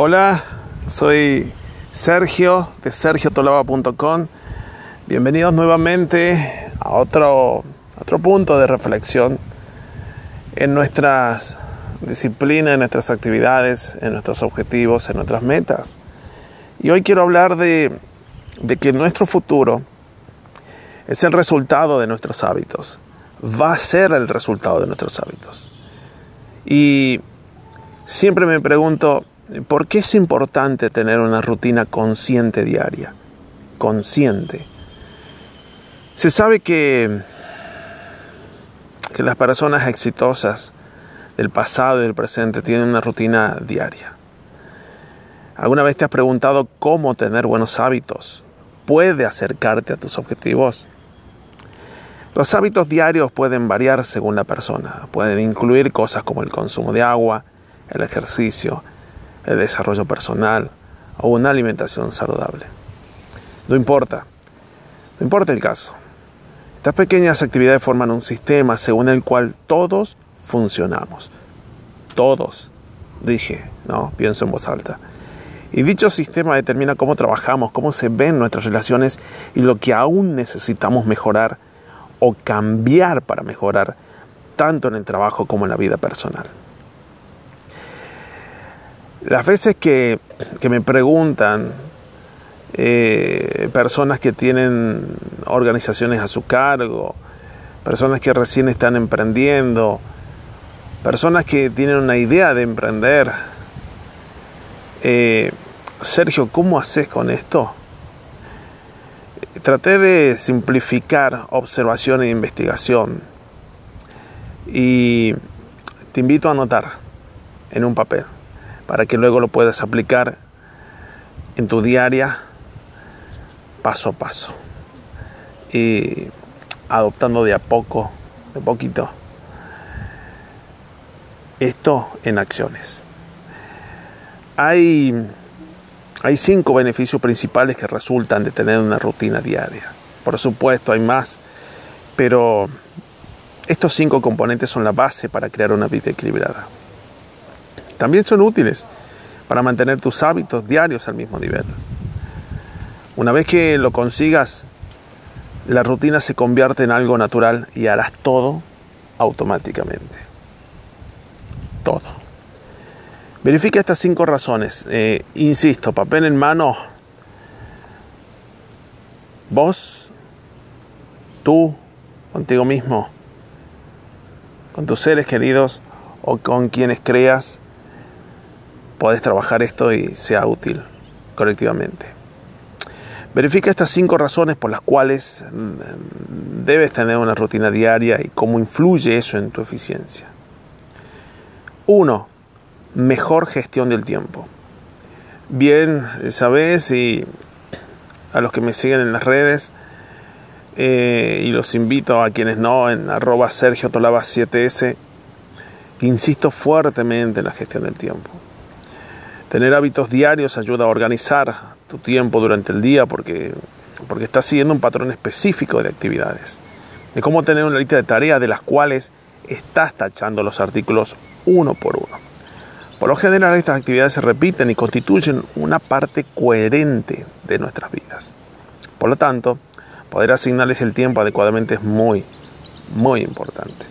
Hola, soy Sergio de sergiotolava.com. Bienvenidos nuevamente a otro, otro punto de reflexión en nuestras disciplinas, en nuestras actividades, en nuestros objetivos, en nuestras metas. Y hoy quiero hablar de, de que nuestro futuro es el resultado de nuestros hábitos. Va a ser el resultado de nuestros hábitos. Y siempre me pregunto, ¿por qué es importante tener una rutina consciente diaria? Consciente. Se sabe que, que las personas exitosas del pasado y del presente tienen una rutina diaria. ¿Alguna vez te has preguntado cómo tener buenos hábitos? ¿Puede acercarte a tus objetivos? Los hábitos diarios pueden variar según la persona. Pueden incluir cosas como el consumo de agua, el ejercicio, el desarrollo personal o una alimentación saludable. No importa, no importa el caso. Estas pequeñas actividades forman un sistema según el cual todos funcionamos. Todos, dije, no, pienso en voz alta. Y dicho sistema determina cómo trabajamos, cómo se ven nuestras relaciones y lo que aún necesitamos mejorar o cambiar para mejorar tanto en el trabajo como en la vida personal. Las veces que, me preguntan eh, personas que tienen organizaciones a su cargo, personas que recién están emprendiendo, personas que tienen una idea de emprender, eh, Sergio, ¿cómo haces con esto? Traté de simplificar observación e investigación y te invito a anotar en un papel para que luego lo puedas aplicar en tu diaria paso a paso y adoptando de a poco, de poquito, esto en acciones. Hay hay cinco beneficios principales que resultan de tener una rutina diaria. Por supuesto, hay más, pero estos cinco componentes son la base para crear una vida equilibrada. También son útiles para mantener tus hábitos diarios al mismo nivel. Una vez que lo consigas, la rutina se convierte en algo natural y harás todo automáticamente. Todo. Verifica estas cinco razones. Eh, insisto, papel en mano. Vos, tú, contigo mismo, con tus seres queridos o con quienes creas, podés trabajar esto y sea útil colectivamente. Verifica estas cinco razones por las cuales mm, debes tener una rutina diaria y cómo influye eso en tu eficiencia. Uno, mejor gestión del tiempo. Bien, sabes, y a los que me siguen en las redes, eh, y los invito a quienes no, en arroba Sergio Tolaba 7S, que insisto fuertemente en la gestión del tiempo. Tener hábitos diarios ayuda a organizar tu tiempo durante el día porque, porque estás siguiendo un patrón específico de actividades. De cómo tener una lista de tareas de las cuales estás tachando los artículos uno por uno. Por lo general estas actividades se repiten y constituyen una parte coherente de nuestras vidas. Por lo tanto, poder asignarles el tiempo adecuadamente es muy, muy importante.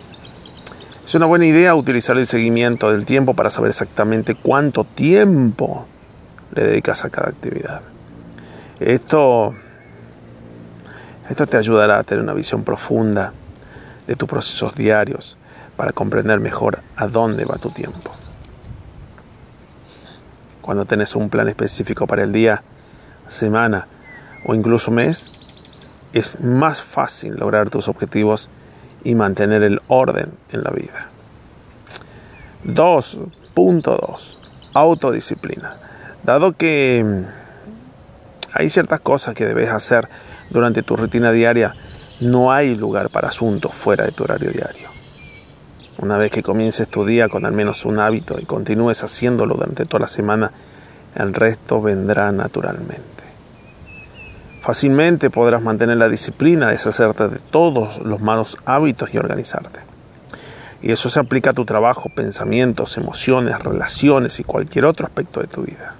Es una buena idea utilizar el seguimiento del tiempo para saber exactamente cuánto tiempo le dedicas a cada actividad. Esto, esto te ayudará a tener una visión profunda de tus procesos diarios para comprender mejor a dónde va tu tiempo cuando tenés un plan específico para el día, semana o incluso mes, es más fácil lograr tus objetivos y mantener el orden en la vida. 2.2. Autodisciplina. Dado que mm, hay ciertas cosas que debes hacer durante tu rutina diaria, no hay lugar para asuntos fuera de tu horario diario. Una vez que comiences tu día con al menos un hábito y continúes haciéndolo durante toda la semana, el resto vendrá naturalmente. Fácilmente podrás mantener la disciplina, deshacerte de todos los malos hábitos y organizarte. Y eso se aplica a tu trabajo, pensamientos, emociones, relaciones y cualquier otro aspecto de tu vida.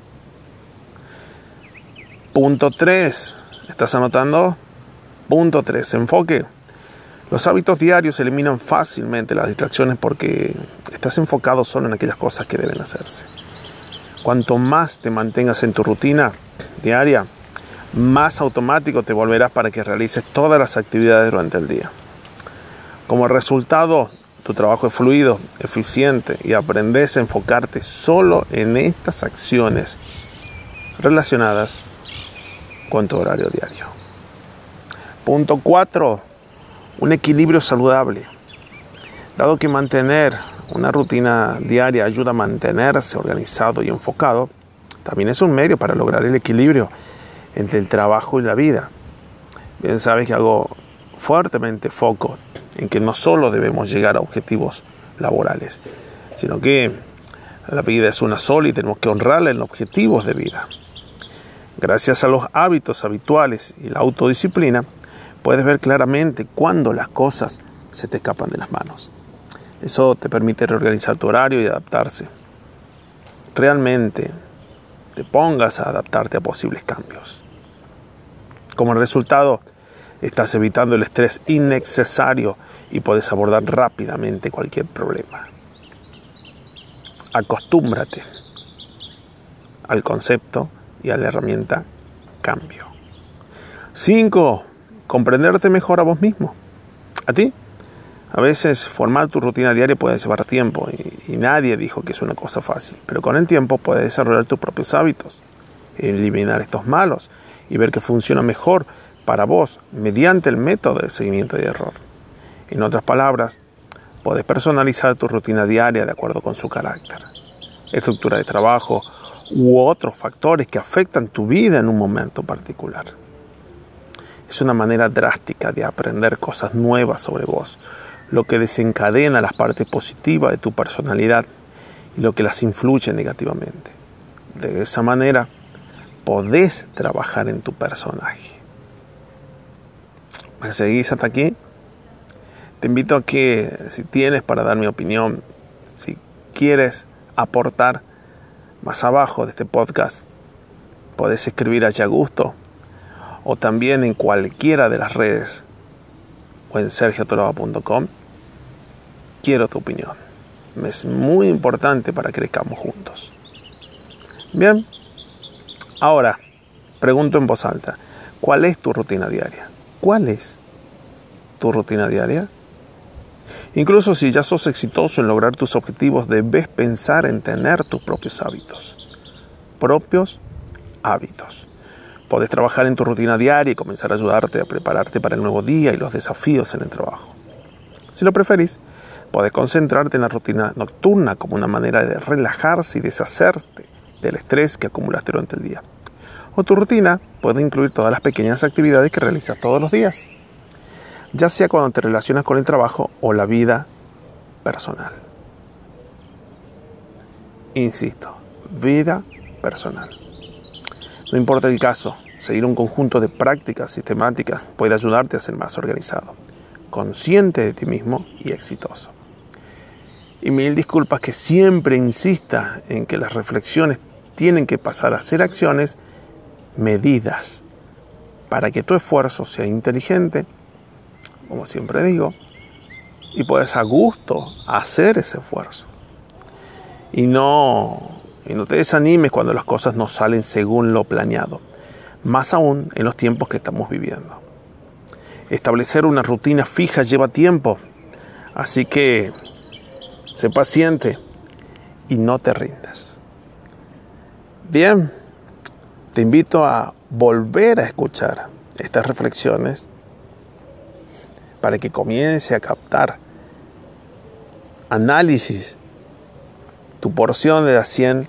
Punto 3. ¿Estás anotando? Punto 3. Enfoque. Los hábitos diarios eliminan fácilmente las distracciones porque estás enfocado solo en aquellas cosas que deben hacerse. Cuanto más te mantengas en tu rutina diaria, más automático te volverás para que realices todas las actividades durante el día. Como resultado, tu trabajo es fluido, eficiente y aprendes a enfocarte solo en estas acciones relacionadas con tu horario diario. Punto 4 un equilibrio saludable. Dado que mantener una rutina diaria ayuda a mantenerse organizado y enfocado, también es un medio para lograr el equilibrio entre el trabajo y la vida. Bien sabes que hago fuertemente foco en que no solo debemos llegar a objetivos laborales, sino que la vida es una sola y tenemos que honrarla en objetivos de vida. Gracias a los hábitos habituales y la autodisciplina, puedes ver claramente cuándo las cosas se te escapan de las manos. Eso te permite reorganizar tu horario y adaptarse. Realmente te pongas a adaptarte a posibles cambios. Como resultado, estás evitando el estrés innecesario y puedes abordar rápidamente cualquier problema. Acostúmbrate al concepto y a la herramienta cambio. 5 comprenderte mejor a vos mismo, a ti. A veces formar tu rutina diaria puede llevar tiempo y, y, nadie dijo que es una cosa fácil, pero con el tiempo puedes desarrollar tus propios hábitos, eliminar estos malos y ver que funciona mejor para vos mediante el método de seguimiento y error. En otras palabras, puedes personalizar tu rutina diaria de acuerdo con su carácter, estructura de trabajo u otros factores que afectan tu vida en un momento particular. Es una manera drástica de aprender cosas nuevas sobre vos, lo que desencadena las partes positivas de tu personalidad y lo que las influye negativamente. De esa manera podés trabajar en tu personaje. ¿Me seguís hasta aquí? Te invito a que si tienes para dar mi opinión, si quieres aportar más abajo de este podcast, podés escribir allá a gusto o también en cualquiera de las redes o en sergiotoroba.com, quiero tu opinión. Es muy importante para que crezcamos juntos. Bien, ahora pregunto en voz alta, ¿cuál es tu rutina diaria? ¿Cuál es tu rutina diaria? Incluso si ya sos exitoso en lograr tus objetivos, debes pensar en tener tus propios hábitos. Propios hábitos. Podés trabajar en tu rutina diaria y comenzar a ayudarte a prepararte para el nuevo día y los desafíos en el trabajo. Si lo preferís, podés concentrarte en la rutina nocturna como una manera de relajarse y deshacerte del estrés que acumulaste durante el día. O tu rutina puede incluir todas las pequeñas actividades que realizas todos los días, ya sea cuando te relacionas con el trabajo o la vida personal. Insisto, vida personal. No importa el caso, seguir un conjunto de prácticas sistemáticas puede ayudarte a ser más organizado, consciente de ti mismo y exitoso. Y mil disculpas que siempre insista en que las reflexiones tienen que pasar a ser acciones medidas para que tu esfuerzo sea inteligente, como siempre digo, y puedas a gusto hacer ese esfuerzo. Y no y no te desanimes cuando las cosas no salen según lo planeado, más aún en los tiempos que estamos viviendo. Establecer una rutina fija lleva tiempo, así que sé paciente y no te rindas. Bien, te invito a volver a escuchar estas reflexiones para que comience a captar análisis, tu porción de las 100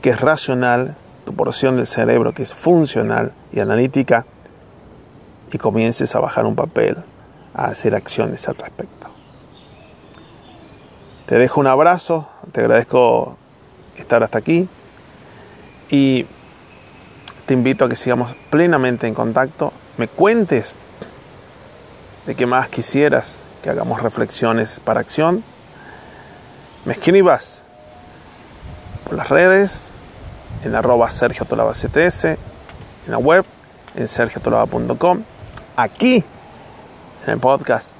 que es racional, tu porción del cerebro que es funcional y analítica, y comiences a bajar un papel, a hacer acciones al respecto. Te dejo un abrazo, te agradezco estar hasta aquí y te invito a que sigamos plenamente en contacto, me cuentes de qué más quisieras que hagamos reflexiones para acción, me escribas por las redes, en arroba Sergio Tolaba en la web, en sergiotolaba.com, aquí en el podcast.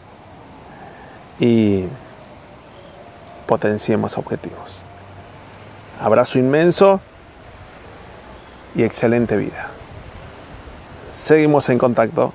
Y potenciemos objetivos. Abrazo inmenso y excelente vida. Seguimos en contacto